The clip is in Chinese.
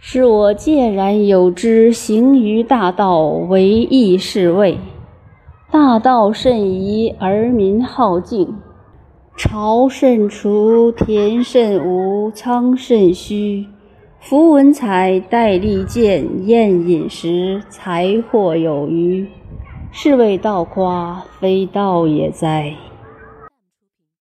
是我介然有之，行于大道，为义是谓。大道甚夷，而民好径。朝甚除，田甚芜，仓甚虚。夫文采，戴利剑，宴饮食，财货有余。是谓道夸，非道也哉！